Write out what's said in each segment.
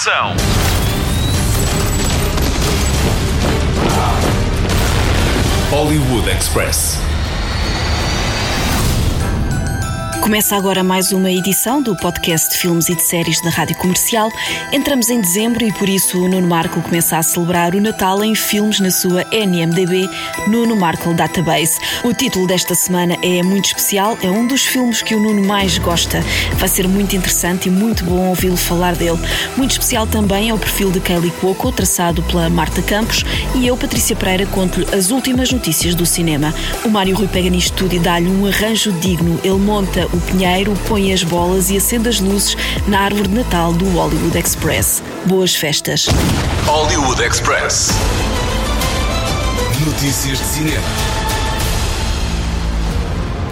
ação. Hollywood Express. Começa agora mais uma edição do podcast de filmes e de séries da Rádio Comercial. Entramos em dezembro e por isso o Nuno Marco começa a celebrar o Natal em filmes na sua NMDB Nuno Marco Database. O título desta semana é muito especial, é um dos filmes que o Nuno mais gosta. Vai ser muito interessante e muito bom ouvi-lo falar dele. Muito especial também é o perfil de Kelly Cuoco, traçado pela Marta Campos, e eu, Patrícia Pereira, conto-lhe as últimas notícias do cinema. O Mário Rui pega nisto tudo e dá-lhe um arranjo digno. Ele monta o pinheiro, põe as bolas e acende as luzes na árvore de Natal do Hollywood Express. Boas festas. Hollywood Express. Notícias de cinema.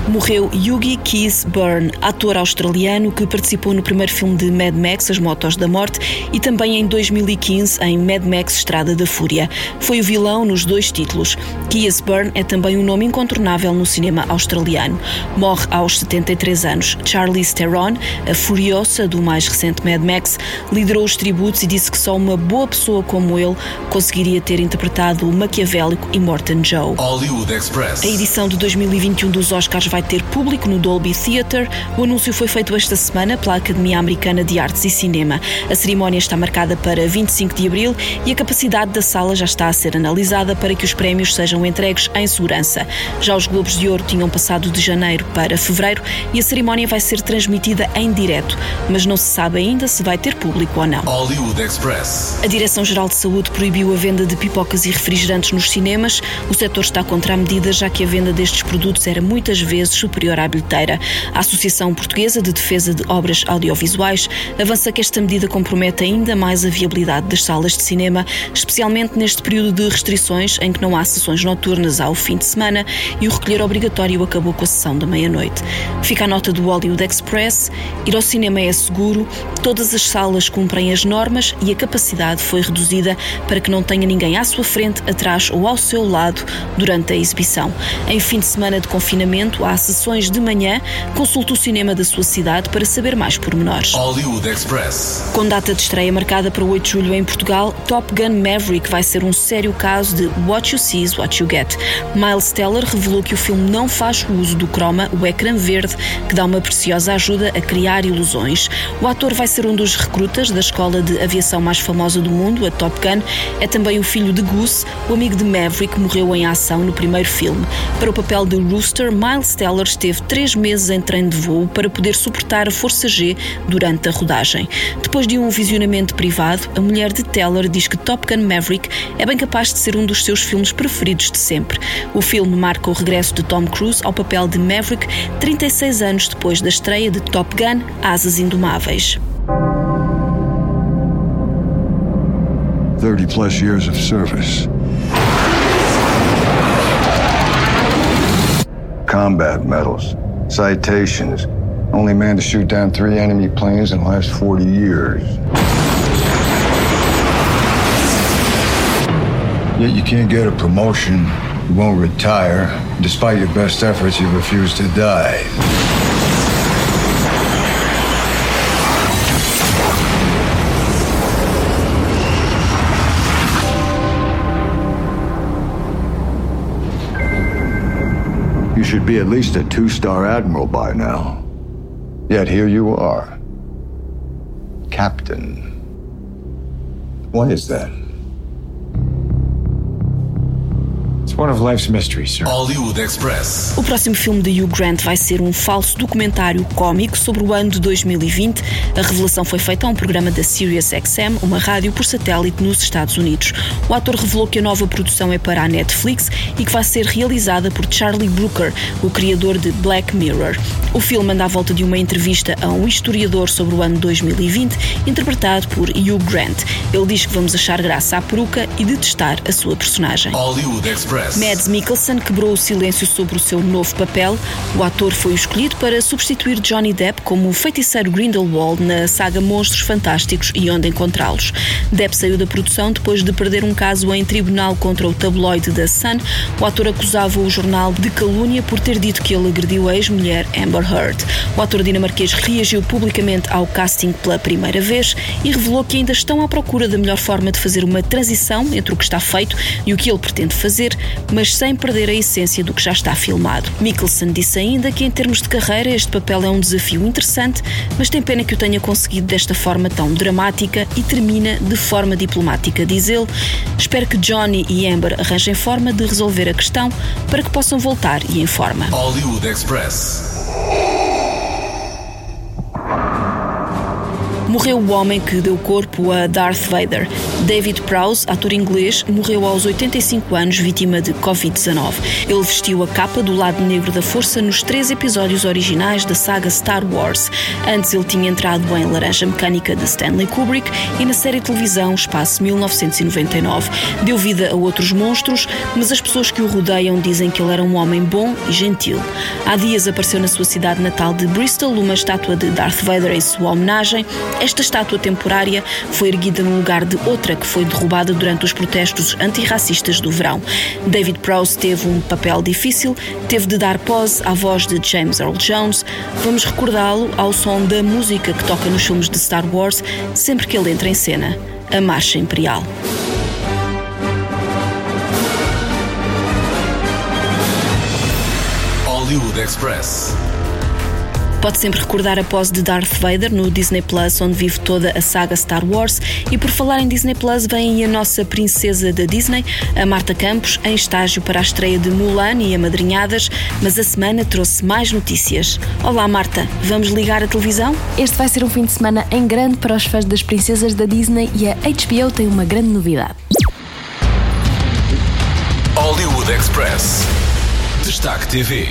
Morreu Yugi Keys Byrne, ator australiano que participou no primeiro filme de Mad Max, As Motos da Morte, e também em 2015 em Mad Max Estrada da Fúria. Foi o vilão nos dois títulos. Keys Byrne é também um nome incontornável no cinema australiano. Morre aos 73 anos. Charlize Theron, a furiosa do mais recente Mad Max, liderou os tributos e disse que só uma boa pessoa como ele conseguiria ter interpretado o maquiavélico e Morton Joe. Hollywood Express. A edição de 2021 dos Oscars vai ter público no Dolby Theatre. O anúncio foi feito esta semana pela Academia Americana de Artes e Cinema. A cerimónia está marcada para 25 de abril e a capacidade da sala já está a ser analisada para que os prémios sejam entregues em segurança. Já os Globos de Ouro tinham passado de janeiro para fevereiro e a cerimónia vai ser transmitida em direto, mas não se sabe ainda se vai ter público ou não. Hollywood Express. A Direção-Geral de Saúde proibiu a venda de pipocas e refrigerantes nos cinemas. O setor está contra a medida, já que a venda destes produtos era muitas vezes vezes superior à bilheteira. A Associação Portuguesa de Defesa de Obras Audiovisuais avança que esta medida compromete ainda mais a viabilidade das salas de cinema, especialmente neste período de restrições em que não há sessões noturnas ao fim de semana e o recolher obrigatório acabou com a sessão da meia-noite. Fica a nota do Hollywood Express: ir ao cinema é seguro, todas as salas cumprem as normas e a capacidade foi reduzida para que não tenha ninguém à sua frente, atrás ou ao seu lado durante a exibição. Em fim de semana de confinamento, sessões de manhã, consulte o cinema da sua cidade para saber mais pormenores. Hollywood Express. Com data de estreia marcada para 8 de julho em Portugal, Top Gun Maverick vai ser um sério caso de What You See is What You Get. Miles Teller revelou que o filme não faz uso do croma, o ecrã verde, que dá uma preciosa ajuda a criar ilusões. O ator vai ser um dos recrutas da escola de aviação mais famosa do mundo, a Top Gun. É também o filho de Goose, o amigo de Maverick, que morreu em ação no primeiro filme. Para o papel de Rooster, Miles Teller Teller esteve três meses em treino de voo para poder suportar a força G durante a rodagem. Depois de um visionamento privado, a mulher de Teller diz que Top Gun Maverick é bem capaz de ser um dos seus filmes preferidos de sempre. O filme marca o regresso de Tom Cruise ao papel de Maverick 36 anos depois da estreia de Top Gun Asas Indomáveis. 30 plus years of service. Combat medals, citations. Only man to shoot down three enemy planes in the last 40 years. Yet you can't get a promotion, you won't retire. Despite your best efforts, you refuse to die. Should be at least a two star admiral by now. Yet here you are. Captain. What is that? One of life's mysteries, sir. Hollywood Express. O próximo filme de Hugh Grant vai ser um falso documentário cómico sobre o ano de 2020. A revelação foi feita a um programa da Sirius XM, uma rádio por satélite nos Estados Unidos. O ator revelou que a nova produção é para a Netflix e que vai ser realizada por Charlie Brooker, o criador de Black Mirror. O filme anda à volta de uma entrevista a um historiador sobre o ano 2020, interpretado por Hugh Grant. Ele diz que vamos achar graça à peruca e detestar a sua personagem. Hollywood Express. Mads Mikkelsen quebrou o silêncio sobre o seu novo papel. O ator foi escolhido para substituir Johnny Depp como o feiticeiro Grindelwald na saga Monstros Fantásticos e Onde Encontrá-los. Depp saiu da produção depois de perder um caso em tribunal contra o tabloide da Sun. O ator acusava o jornal de calúnia por ter dito que ele agrediu a ex-mulher Amber Heard. O ator dinamarquês reagiu publicamente ao casting pela primeira vez e revelou que ainda estão à procura da melhor forma de fazer uma transição entre o que está feito e o que ele pretende fazer, mas sem perder a essência do que já está filmado. Mikkelsen disse ainda que, em termos de carreira, este papel é um desafio interessante, mas tem pena que o tenha conseguido desta forma tão dramática e termina de forma diplomática, diz ele. Espero que Johnny e Amber arranjem forma de resolver a questão para que possam voltar e em forma. Hollywood Express. Morreu o homem que deu corpo a Darth Vader. David Prowse, ator inglês, morreu aos 85 anos, vítima de Covid-19. Ele vestiu a capa do lado negro da força nos três episódios originais da saga Star Wars. Antes ele tinha entrado em Laranja Mecânica de Stanley Kubrick e na série televisão Espaço 1999. Deu vida a outros monstros, mas as pessoas que o rodeiam dizem que ele era um homem bom e gentil. Há dias apareceu na sua cidade natal de Bristol uma estátua de Darth Vader em sua homenagem. Esta estátua temporária foi erguida no lugar de outra que foi derrubada durante os protestos antirracistas do verão. David Prowse teve um papel difícil, teve de dar pose à voz de James Earl Jones. Vamos recordá-lo ao som da música que toca nos filmes de Star Wars sempre que ele entra em cena, a Marcha Imperial. Hollywood Express. Pode sempre recordar a pose de Darth Vader no Disney Plus, onde vive toda a saga Star Wars. E por falar em Disney Plus, vem aí a nossa princesa da Disney, a Marta Campos, em estágio para a estreia de Mulan e Amadrinhadas, mas a semana trouxe mais notícias. Olá, Marta, vamos ligar a televisão? Este vai ser um fim de semana em grande para os fãs das princesas da Disney e a HBO tem uma grande novidade. Hollywood Express. Destaque TV.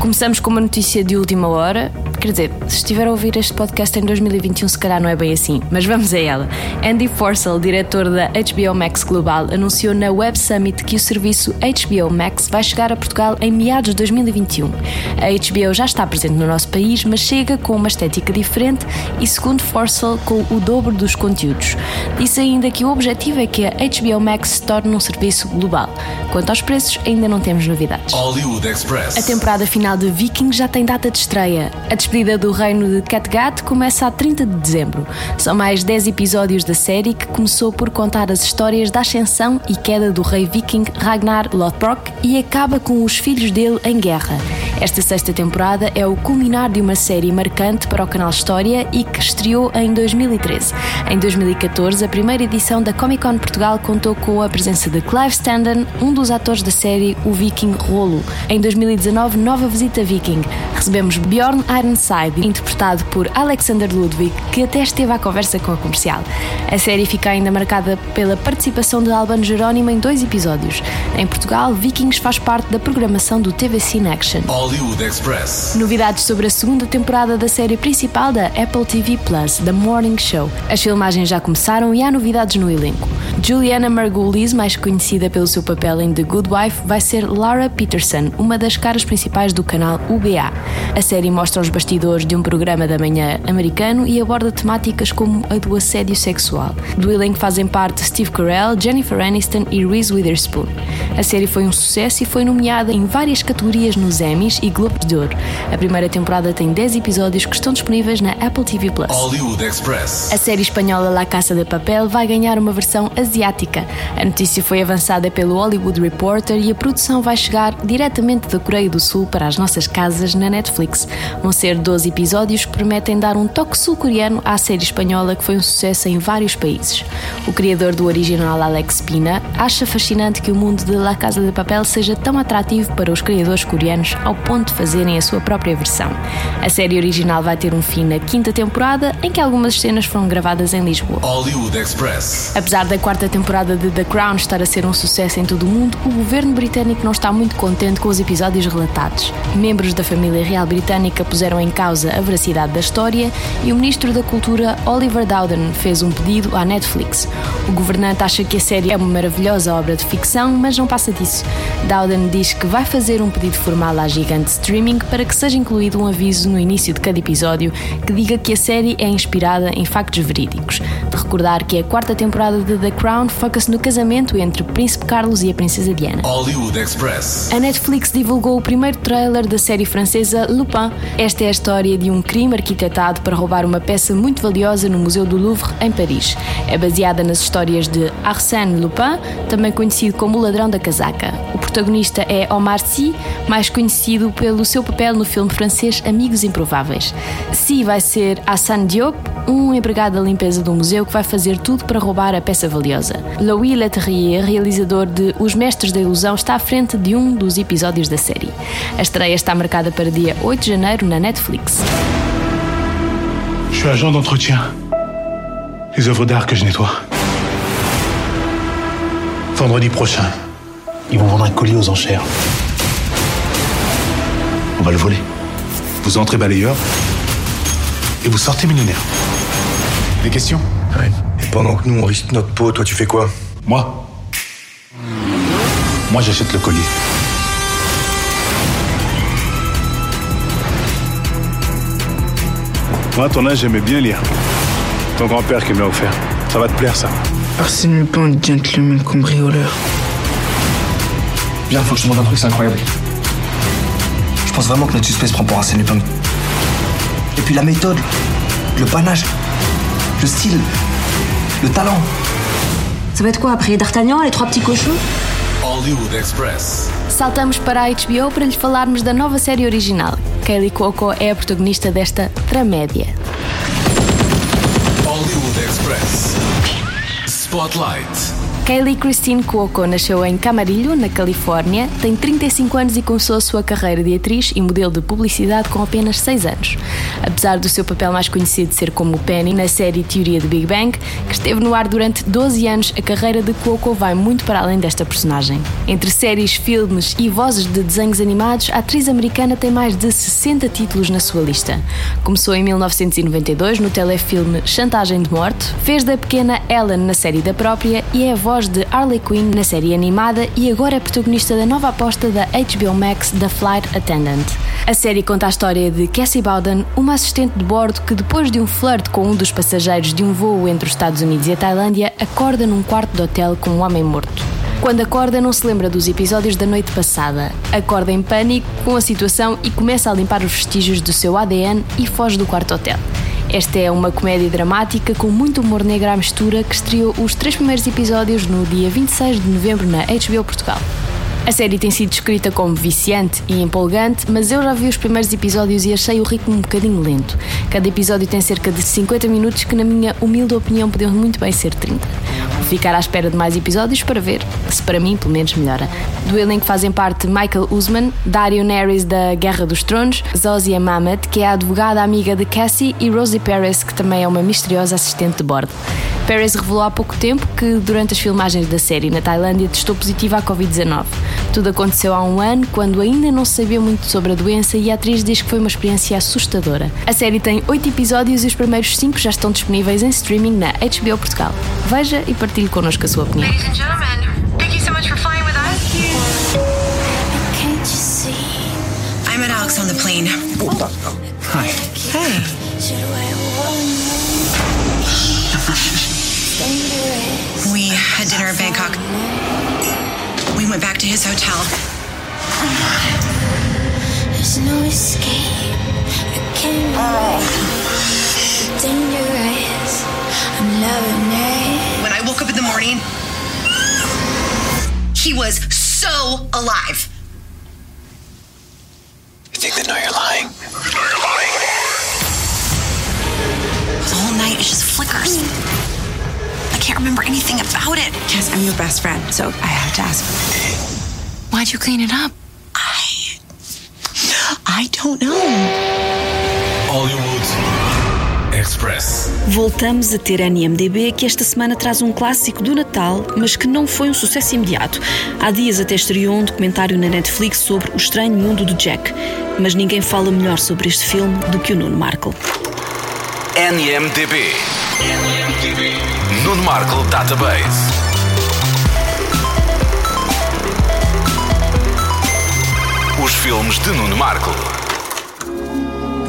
Começamos com uma notícia de última hora. Quer dizer, se estiver a ouvir este podcast em 2021, se calhar não é bem assim, mas vamos a ela. Andy Forcell, diretor da HBO Max Global, anunciou na Web Summit que o serviço HBO Max vai chegar a Portugal em meados de 2021. A HBO já está presente no nosso país, mas chega com uma estética diferente e, segundo Forcell, com o dobro dos conteúdos. Disse ainda que o objetivo é que a HBO Max se torne um serviço global. Quanto aos preços, ainda não temos novidades. Hollywood Express. A temporada final de Vikings já tem data de estreia. A despedida do reino de Kattegat começa a 30 de dezembro. São mais 10 episódios da série que começou por contar as histórias da ascensão e queda do rei viking Ragnar Lothbrok e acaba com os filhos dele em guerra. Esta sexta temporada é o culminar de uma série marcante para o canal História e que estreou em 2013. Em 2014, a primeira edição da Comic Con Portugal contou com a presença de Clive Standen, um dos atores da série O Viking Rolo. Em 2019, nova visita Viking. Recebemos Bjorn Interpretado por Alexander Ludwig, que até esteve à conversa com a comercial. A série fica ainda marcada pela participação de Albano Jerónimo em dois episódios. Em Portugal, Vikings faz parte da programação do TV Cine Action. Hollywood Express. Novidades sobre a segunda temporada da série principal da Apple TV Plus, The Morning Show. As filmagens já começaram e há novidades no elenco. Juliana Margulies, mais conhecida pelo seu papel em The Good Wife, vai ser Laura Peterson, uma das caras principais do canal UBA. A série mostra os bastidores de um programa da manhã americano e aborda temáticas como a do assédio sexual. Do elenco fazem parte Steve Carell, Jennifer Aniston e Reese Witherspoon. A série foi um sucesso e foi nomeada em várias categorias nos Emmys e Globos de Ouro. A primeira temporada tem 10 episódios que estão disponíveis na Apple TV Plus. Hollywood Express. A série espanhola La Casa de Papel vai ganhar uma versão asiática. A notícia foi avançada pelo Hollywood Reporter e a produção vai chegar diretamente da Coreia do Sul para as nossas casas na Netflix. Vão ser 12 episódios que prometem dar um toque sul-coreano à série espanhola que foi um sucesso em vários países. O criador do original, Alex Pina, acha fascinante que o mundo de La Casa de Papel seja tão atrativo para os criadores coreanos ao ponto de fazerem a sua própria versão. A série original vai ter um fim na quinta temporada, em que algumas cenas foram gravadas em Lisboa. Hollywood Express. Apesar da quarta temporada de The Crown estar a ser um sucesso em todo o mundo, o governo britânico não está muito contente com os episódios relatados. Membros da família real britânica puseram em causa a veracidade da história e o ministro da Cultura, Oliver Dowden, fez um pedido à Netflix. O governante acha que a série é uma maravilhosa obra de ficção, mas não passa disso. Dowden diz que vai fazer um pedido formal à gigante streaming para que seja incluído um aviso no início de cada episódio que diga que a série é inspirada em factos verídicos. De recordar que a quarta temporada de The Crown foca-se no casamento entre o Príncipe Carlos e a Princesa Diana. Hollywood Express. A Netflix divulgou o primeiro trailer da série francesa Lupin. Esta é a história de um crime arquitetado para roubar uma peça muito valiosa no Museu do Louvre, em Paris. É baseada nas histórias de Arsène Lupin, também conhecido como o Ladrão da Casaca. O protagonista é Omar Sy, mais conhecido pelo seu papel no filme francês Amigos Improváveis. Sy vai ser Hassan Diop, um empregado da limpeza do museu que vai fazer tudo para roubar a peça valiosa. Louis Leterrier, realizador de Os Mestres da Ilusão, está à frente de um dos episódios da série. A estreia está marcada para dia 8 de janeiro na Netflix. Je suis agent d'entretien. Les œuvres d'art que je nettoie. Vendredi prochain, ils vont vendre un colis aux enchères. On va le voler. Vous entrez balayeur et vous sortez millionnaire. Des questions? Ouais. Et pendant que nous, on risque notre peau, toi, tu fais quoi? Moi? Moi, j'achète le colis. Moi, à ton âge, j'aimais bien lire. Ton grand-père qui me l'a offert. Ça va te plaire, ça. Arsène Lupin, gentleman cambrioleur. Viens, faut que je te montre un truc, c'est incroyable. Je pense vraiment que notre suspect se prend pour Arsène Lupin. Et puis la méthode, le panache, le style, le talent. Ça va être quoi après D'Artagnan, les trois petits cochons? Hollywood Express. Saltamos para a HBO para lhe falarmos da nova série original. Kaylee Cuoco é a protagonista desta tramédia. Hollywood Express. Spotlight. Kaylee Christine Cuoco nasceu em Camarillo, na Califórnia, tem 35 anos e começou a sua carreira de atriz e modelo de publicidade com apenas 6 anos. Apesar do seu papel mais conhecido ser como Penny na série Teoria do Big Bang, que esteve no ar durante 12 anos, a carreira de Cuoco vai muito para além desta personagem. Entre séries, filmes e vozes de desenhos animados, a atriz americana tem mais de 60 títulos na sua lista. Começou em 1992 no telefilme Chantagem de Morte, fez da pequena Ellen na série da própria e é a voz de Harley Quinn na série animada e agora é protagonista da nova aposta da HBO Max The Flight Attendant. A série conta a história de Cassie Bowden, uma assistente de bordo que depois de um flerte com um dos passageiros de um voo entre os Estados Unidos e a Tailândia, acorda num quarto de hotel com um homem morto. Quando acorda, não se lembra dos episódios da noite passada. Acorda em pânico com a situação e começa a limpar os vestígios do seu ADN e foge do quarto hotel. Esta é uma comédia dramática com muito humor negro à mistura que estreou os três primeiros episódios no dia 26 de novembro na HBO Portugal. A série tem sido descrita como viciante e empolgante, mas eu já vi os primeiros episódios e achei o ritmo um bocadinho lento. Cada episódio tem cerca de 50 minutos, que, na minha humilde opinião, podiam muito bem ser 30. Vou ficar à espera de mais episódios para ver se, para mim, pelo menos melhora. Do elenco fazem parte Michael Usman, Dario Neres da Guerra dos Tronos, Zozia Mamet, que é a advogada amiga de Cassie, e Rosie Perez, que também é uma misteriosa assistente de bordo. Perez revelou há pouco tempo que, durante as filmagens da série na Tailândia, testou positiva à Covid-19. Tudo aconteceu há um ano, quando ainda não se sabia muito sobre a doença, e a atriz diz que foi uma experiência assustadora. A série tem oito episódios e os primeiros cinco já estão disponíveis em streaming na HBO Portugal. Veja e partilhe connosco a sua opinião. Alex on the plane. Hi. Hey. We had dinner in Bangkok. We went back to his hotel. There's no escape. I can't run. Dangerous. I'm loving it. When I woke up in the morning, he was so alive. You think they know you're lying? The whole night it just flickers. I can't remember anything about it. Yes, I'm your best friend, so I have to ask. Why'd you clean it up? I I don't know. Hollywood Express. Voltamos a ter NMDB que esta semana traz um clássico do Natal, mas que não foi um sucesso imediato. Há dias até estreou um documentário na Netflix sobre o estranho mundo do Jack, mas ninguém fala melhor sobre este filme do que o Nuno Markle. NMDB. Nuno Markle Database. Os filmes de Nuno Markle.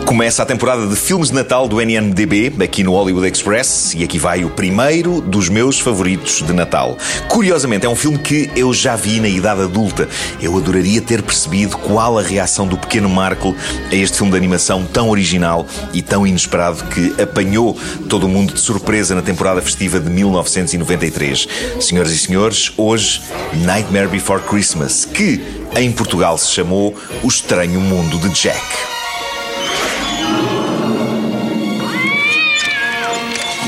Começa a temporada de filmes de Natal do NNDB, aqui no Hollywood Express, e aqui vai o primeiro dos meus favoritos de Natal. Curiosamente, é um filme que eu já vi na idade adulta. Eu adoraria ter percebido qual a reação do pequeno Markle a este filme de animação tão original e tão inesperado que apanhou todo o mundo de surpresa na temporada festiva de 1993. Senhoras e senhores, hoje, Nightmare Before Christmas, que em Portugal se chamou O Estranho Mundo de Jack.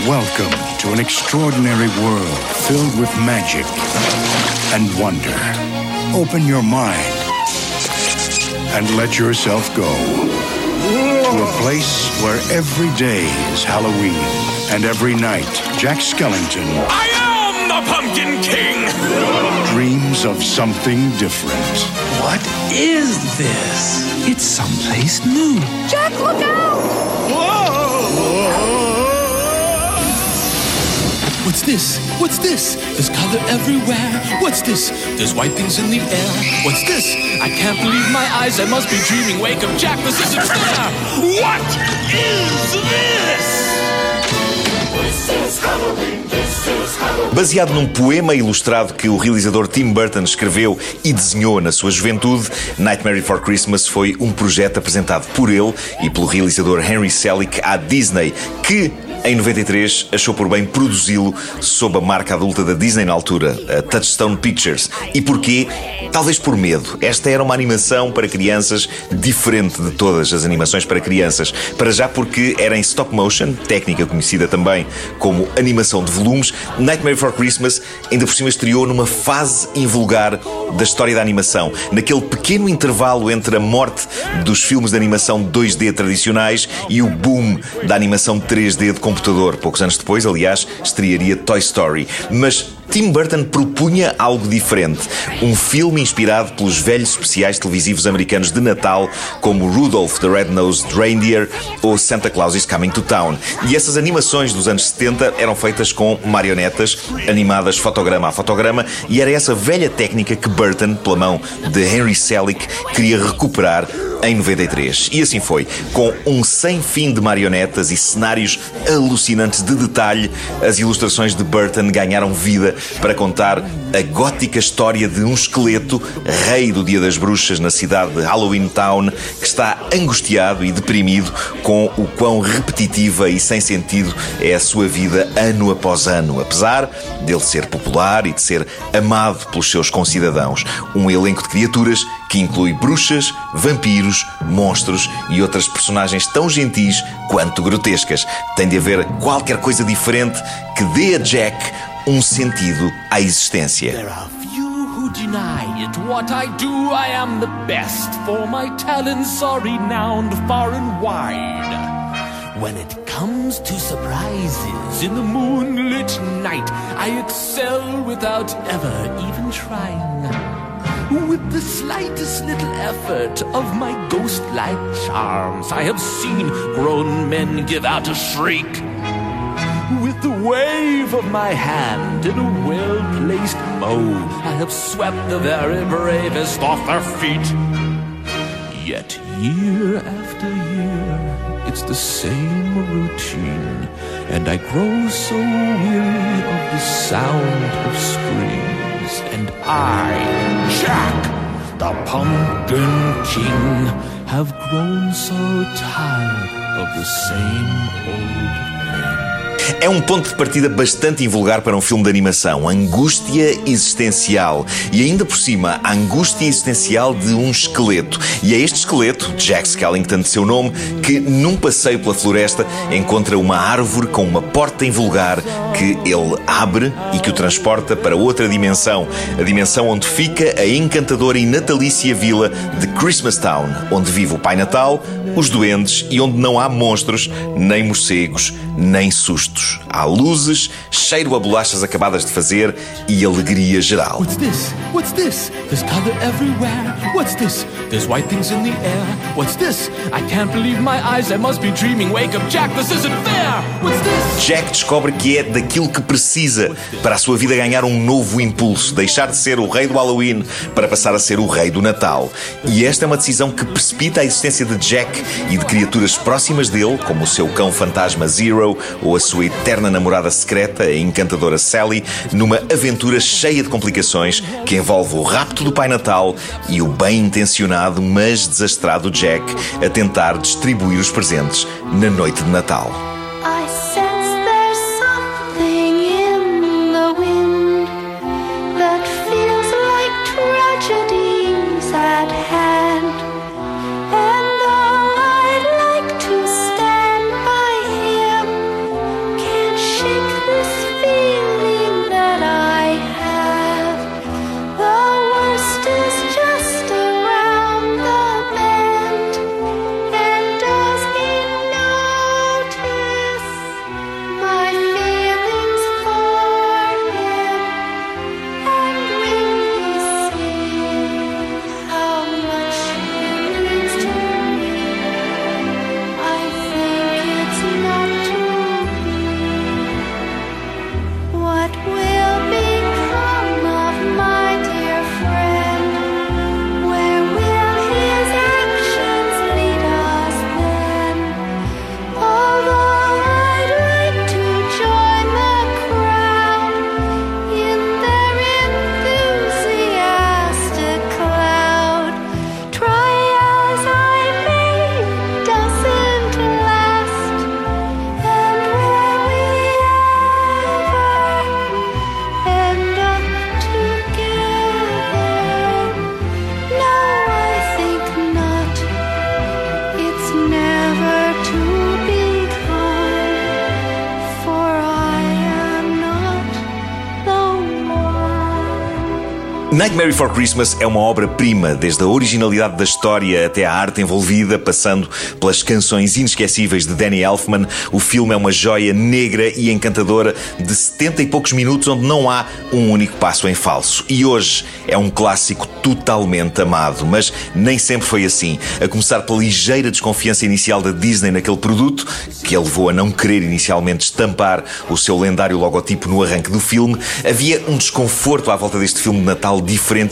Welcome to an extraordinary world filled with magic and wonder. Open your mind and let yourself go to a place where every day is Halloween and every night Jack Skellington I am the Pumpkin King! dreams of something different. What is this? It's someplace new. Jack, look out! What's this? What's this? There's color everywhere. What's this? There's white things in the air. What's this? I can't believe my eyes. I must be dreaming. Wake up, Jack. This isn't fair. What is this? Baseado num poema ilustrado que o realizador Tim Burton escreveu e desenhou na sua juventude, Nightmare Before Christmas foi um projeto apresentado por ele e pelo realizador Henry Selick à Disney, que em 93 achou por bem produzi-lo sob a marca adulta da Disney na altura, a Touchstone Pictures. E porquê? Talvez por medo. Esta era uma animação para crianças diferente de todas as animações para crianças. Para já porque era em stop motion, técnica conhecida também como animação de volumes, Nightmare Before Christmas ainda por cima estreou numa fase invulgar da história da animação, naquele pequeno intervalo entre a morte dos filmes de animação 2D tradicionais e o boom da animação 3D de computador. Poucos anos depois, aliás, estrearia Toy Story. Mas Tim Burton propunha algo diferente. Um filme inspirado pelos velhos especiais televisivos americanos de Natal, como Rudolph the Red-Nosed Reindeer ou Santa Claus is Coming to Town. E essas animações dos anos 70 eram feitas com marionetas, animadas fotograma a fotograma, e era essa velha técnica que Burton, pela mão de Henry Selick, queria recuperar em 93. E assim foi. Com um sem fim de marionetas e cenários alucinantes de detalhe, as ilustrações de Burton ganharam vida para contar a gótica história de um esqueleto, rei do Dia das Bruxas na cidade de Halloween Town, que está angustiado e deprimido com o quão repetitiva e sem sentido é a sua vida ano após ano, apesar dele ser popular e de ser amado pelos seus concidadãos. Um elenco de criaturas que inclui bruxas, vampiros, monstros e outras personagens tão gentis quanto grotescas. Tem de haver qualquer coisa diferente que dê a Jack um sentido à existência. There are few who deny it. What I do, I am the best. For my talents are renowned far and wide. When it comes to surprises in the moonlit night, I excel without ever even trying. With the slightest little effort of my ghost like charms, I have seen grown men give out a shriek. With the wave of my hand in a well placed mode, I have swept the very bravest off their feet. Yet year after year, it's the same routine, and I grow so weary of the sound of screams. And I, Jack, the Pumpkin King, have grown so tired of the same old thing. É um ponto de partida bastante invulgar para um filme de animação. Angústia existencial. E ainda por cima, a angústia existencial de um esqueleto. E é este esqueleto, Jack Skellington de seu nome, que num passeio pela floresta encontra uma árvore com uma porta invulgar que ele abre e que o transporta para outra dimensão. A dimensão onde fica a encantadora e natalícia vila de Christmas Town, onde vive o Pai Natal, os duendes e onde não há monstros, nem morcegos, nem sustos. Há luzes, cheiro a bolachas acabadas de fazer e alegria geral. What's this? What's this? There's color everywhere. What's this? There's white things in the air. What's this? I can't believe my eyes. I must be dreaming. Wake up, Jack. This isn't fair. What's this? Jack descobre que é daquilo que precisa para a sua vida ganhar um novo impulso, deixar de ser o rei do Halloween para passar a ser o rei do Natal. E esta é uma decisão que precipita a existência de Jack e de criaturas próximas dele, como o seu cão fantasma Zero ou a sua eterna namorada secreta, a encantadora Sally, numa aventura cheia de complicações que envolve o rapto do Pai Natal e o bem intencionado, mas desastrado Jack a tentar distribuir os presentes na noite de Natal. Nightmare Before Christmas é uma obra-prima, desde a originalidade da história até a arte envolvida, passando pelas canções inesquecíveis de Danny Elfman. O filme é uma joia negra e encantadora de 70 e poucos minutos, onde não há um único passo em falso. E hoje é um clássico totalmente amado, mas nem sempre foi assim. A começar pela ligeira desconfiança inicial da Disney naquele produto, que a levou a não querer inicialmente estampar o seu lendário logotipo no arranque do filme, havia um desconforto à volta deste filme de Natal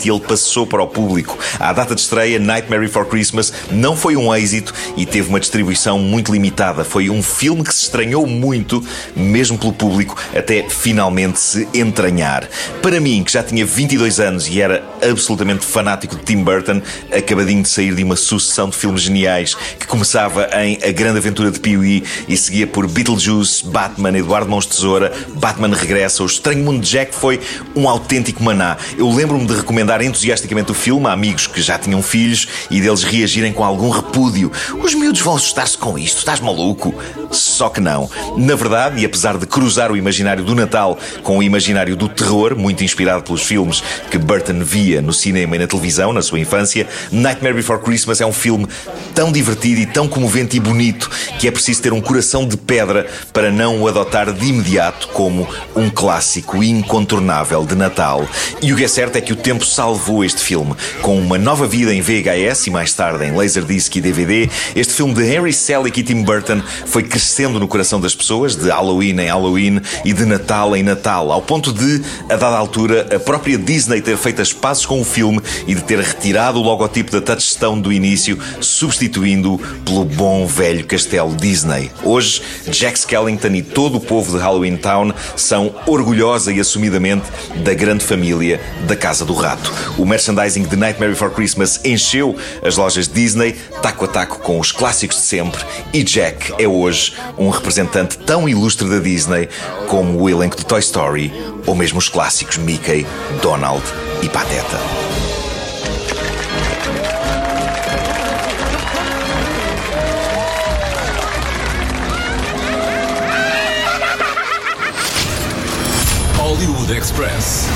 e ele passou para o público. À data de estreia, Nightmare Before Christmas não foi um êxito e teve uma distribuição muito limitada. Foi um filme que se estranhou muito, mesmo pelo público, até finalmente se entranhar. Para mim, que já tinha 22 anos e era absolutamente fanático de Tim Burton, acabadinho de sair de uma sucessão de filmes geniais que começava em A Grande Aventura de Pee-wee e seguia por Beetlejuice, Batman, Eduardo Mãos Tesoura, Batman Regressa, O Estranho Mundo de Jack foi um autêntico maná. Eu lembro-me de recomendar entusiasticamente o filme a amigos que já tinham filhos e deles reagirem com algum repúdio. Os miúdos vão assustar-se com isto, estás maluco? Só que não. Na verdade, e apesar de cruzar o imaginário do Natal com o imaginário do terror, muito inspirado pelos filmes que Burton via no cinema e na televisão na sua infância, Nightmare Before Christmas é um filme tão divertido e tão comovente e bonito que é preciso ter um coração de pedra para não o adotar de imediato como um clássico incontornável de Natal. E o que é certo é que o tempo salvou este filme. Com uma nova vida em VHS e mais tarde em Laserdisc e DVD, este filme de Henry Selick e Tim Burton foi crescendo no coração das pessoas, de Halloween em Halloween e de Natal em Natal, ao ponto de, a dada altura, a própria Disney ter feito as pazes com o filme e de ter retirado o logotipo da Touchstone do início, substituindo-o pelo bom velho castelo Disney. Hoje, Jack Skellington e todo o povo de Halloween Town são orgulhosa e assumidamente da grande família da Casa do Rato. O merchandising de Nightmare Before Christmas encheu as lojas Disney, taco a taco com os clássicos de sempre, e Jack é hoje um representante tão ilustre da Disney como o elenco de Toy Story ou mesmo os clássicos Mickey, Donald e Pateta. Hollywood Express.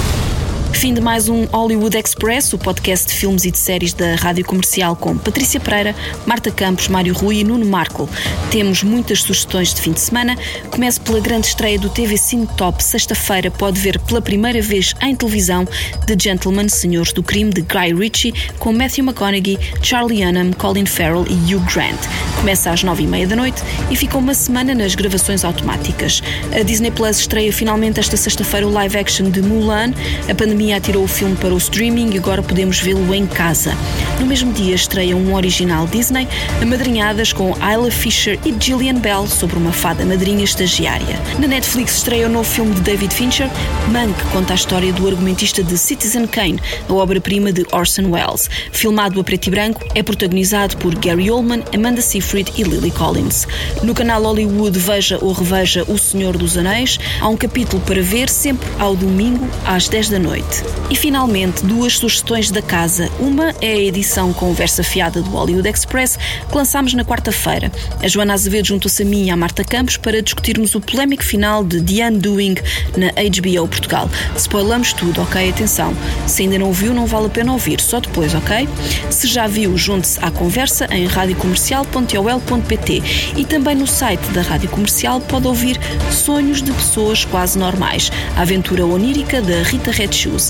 Fim de mais um Hollywood Express, o podcast de filmes e de séries da Rádio Comercial com Patrícia Pereira, Marta Campos, Mário Rui e Nuno Marco. Temos muitas sugestões de fim de semana. Comece pela grande estreia do TV Cine Top. Sexta-feira pode ver pela primeira vez em televisão The Gentleman, Senhores do Crime, de Guy Ritchie, com Matthew McConaughey, Charlie Hunnam, Colin Farrell e Hugh Grant. Começa às nove e meia da noite e fica uma semana nas gravações automáticas. A Disney Plus estreia finalmente esta sexta-feira o live action de Mulan. A pandemia atirou o filme para o streaming e agora podemos vê-lo em casa. No mesmo dia estreia um original Disney, amadrinhadas com Isla Fisher e Gillian Bell sobre uma fada madrinha estagiária. Na Netflix estreia o novo filme de David Fincher, Mank, conta a história do argumentista de Citizen Kane, a obra-prima de Orson Welles. Filmado a preto e branco, é protagonizado por Gary Oldman, Amanda Seyfried e Lily Collins. No canal Hollywood Veja ou Reveja O Senhor dos Anéis, há um capítulo para ver sempre ao domingo às 10 da noite. E finalmente, duas sugestões da casa. Uma é a edição Conversa Fiada do Hollywood Express, que lançámos na quarta-feira. A Joana Azevedo juntou-se a mim e à Marta Campos para discutirmos o polémico final de The Undoing na HBO Portugal. Spoilamos tudo, ok? Atenção. Se ainda não ouviu, não vale a pena ouvir, só depois, ok? Se já viu, junte-se à conversa em radiocomercial.ol.pt e também no site da Rádio Comercial pode ouvir Sonhos de Pessoas Quase Normais, a aventura onírica da Rita Red Shoes.